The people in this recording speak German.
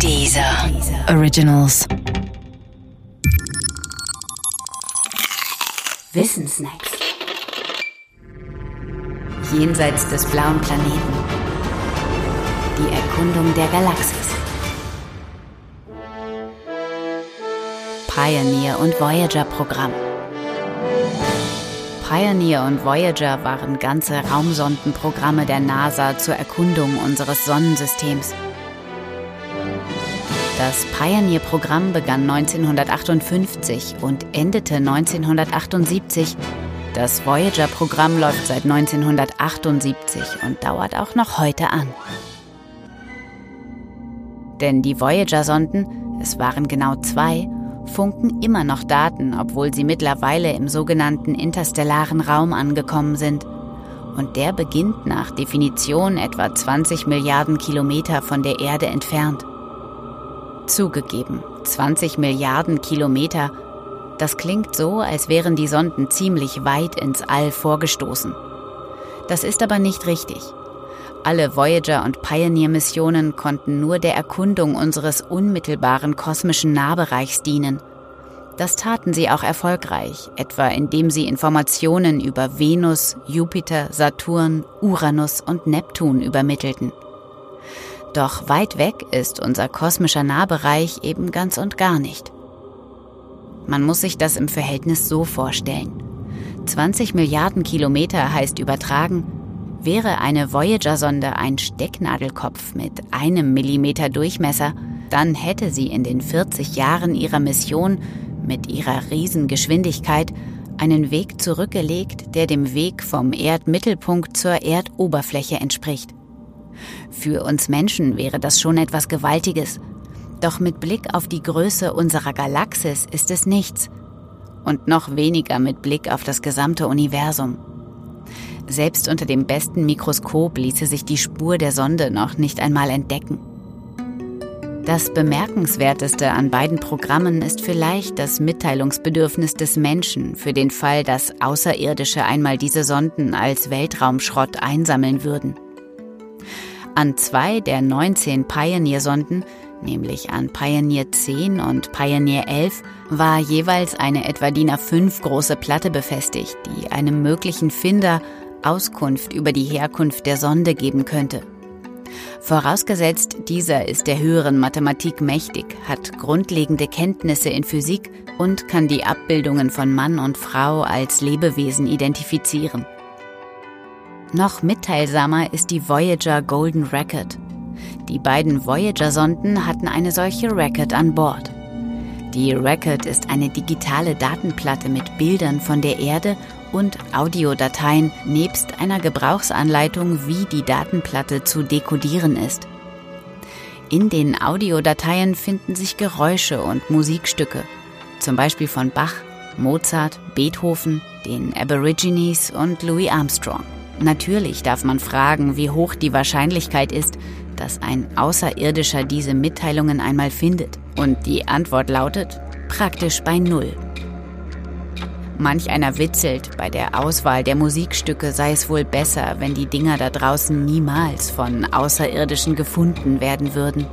Dieser Originals. Wissensnacks. Jenseits des blauen Planeten. Die Erkundung der Galaxis. Pioneer und Voyager Programm. Pioneer und Voyager waren ganze Raumsondenprogramme der NASA zur Erkundung unseres Sonnensystems. Das Pioneer-Programm begann 1958 und endete 1978. Das Voyager-Programm läuft seit 1978 und dauert auch noch heute an. Denn die Voyager-Sonden, es waren genau zwei, funken immer noch Daten, obwohl sie mittlerweile im sogenannten interstellaren Raum angekommen sind. Und der beginnt nach Definition etwa 20 Milliarden Kilometer von der Erde entfernt. Zugegeben, 20 Milliarden Kilometer. Das klingt so, als wären die Sonden ziemlich weit ins All vorgestoßen. Das ist aber nicht richtig. Alle Voyager- und Pioneer-Missionen konnten nur der Erkundung unseres unmittelbaren kosmischen Nahbereichs dienen. Das taten sie auch erfolgreich, etwa indem sie Informationen über Venus, Jupiter, Saturn, Uranus und Neptun übermittelten. Doch weit weg ist unser kosmischer Nahbereich eben ganz und gar nicht. Man muss sich das im Verhältnis so vorstellen. 20 Milliarden Kilometer heißt übertragen, wäre eine Voyager-Sonde ein Stecknadelkopf mit einem Millimeter Durchmesser, dann hätte sie in den 40 Jahren ihrer Mission mit ihrer Riesengeschwindigkeit einen Weg zurückgelegt, der dem Weg vom Erdmittelpunkt zur Erdoberfläche entspricht. Für uns Menschen wäre das schon etwas Gewaltiges. Doch mit Blick auf die Größe unserer Galaxis ist es nichts. Und noch weniger mit Blick auf das gesamte Universum. Selbst unter dem besten Mikroskop ließe sich die Spur der Sonde noch nicht einmal entdecken. Das Bemerkenswerteste an beiden Programmen ist vielleicht das Mitteilungsbedürfnis des Menschen für den Fall, dass Außerirdische einmal diese Sonden als Weltraumschrott einsammeln würden. An zwei der 19 Pioneer-Sonden, nämlich an Pioneer 10 und Pioneer 11, war jeweils eine etwa DIN A5 große Platte befestigt, die einem möglichen Finder Auskunft über die Herkunft der Sonde geben könnte. Vorausgesetzt, dieser ist der höheren Mathematik mächtig, hat grundlegende Kenntnisse in Physik und kann die Abbildungen von Mann und Frau als Lebewesen identifizieren. Noch mitteilsamer ist die Voyager Golden Record. Die beiden Voyager-Sonden hatten eine solche Record an Bord. Die Record ist eine digitale Datenplatte mit Bildern von der Erde und Audiodateien nebst einer Gebrauchsanleitung, wie die Datenplatte zu dekodieren ist. In den Audiodateien finden sich Geräusche und Musikstücke, zum Beispiel von Bach, Mozart, Beethoven, den Aborigines und Louis Armstrong. Natürlich darf man fragen, wie hoch die Wahrscheinlichkeit ist, dass ein Außerirdischer diese Mitteilungen einmal findet. Und die Antwort lautet praktisch bei Null. Manch einer witzelt, bei der Auswahl der Musikstücke sei es wohl besser, wenn die Dinger da draußen niemals von Außerirdischen gefunden werden würden.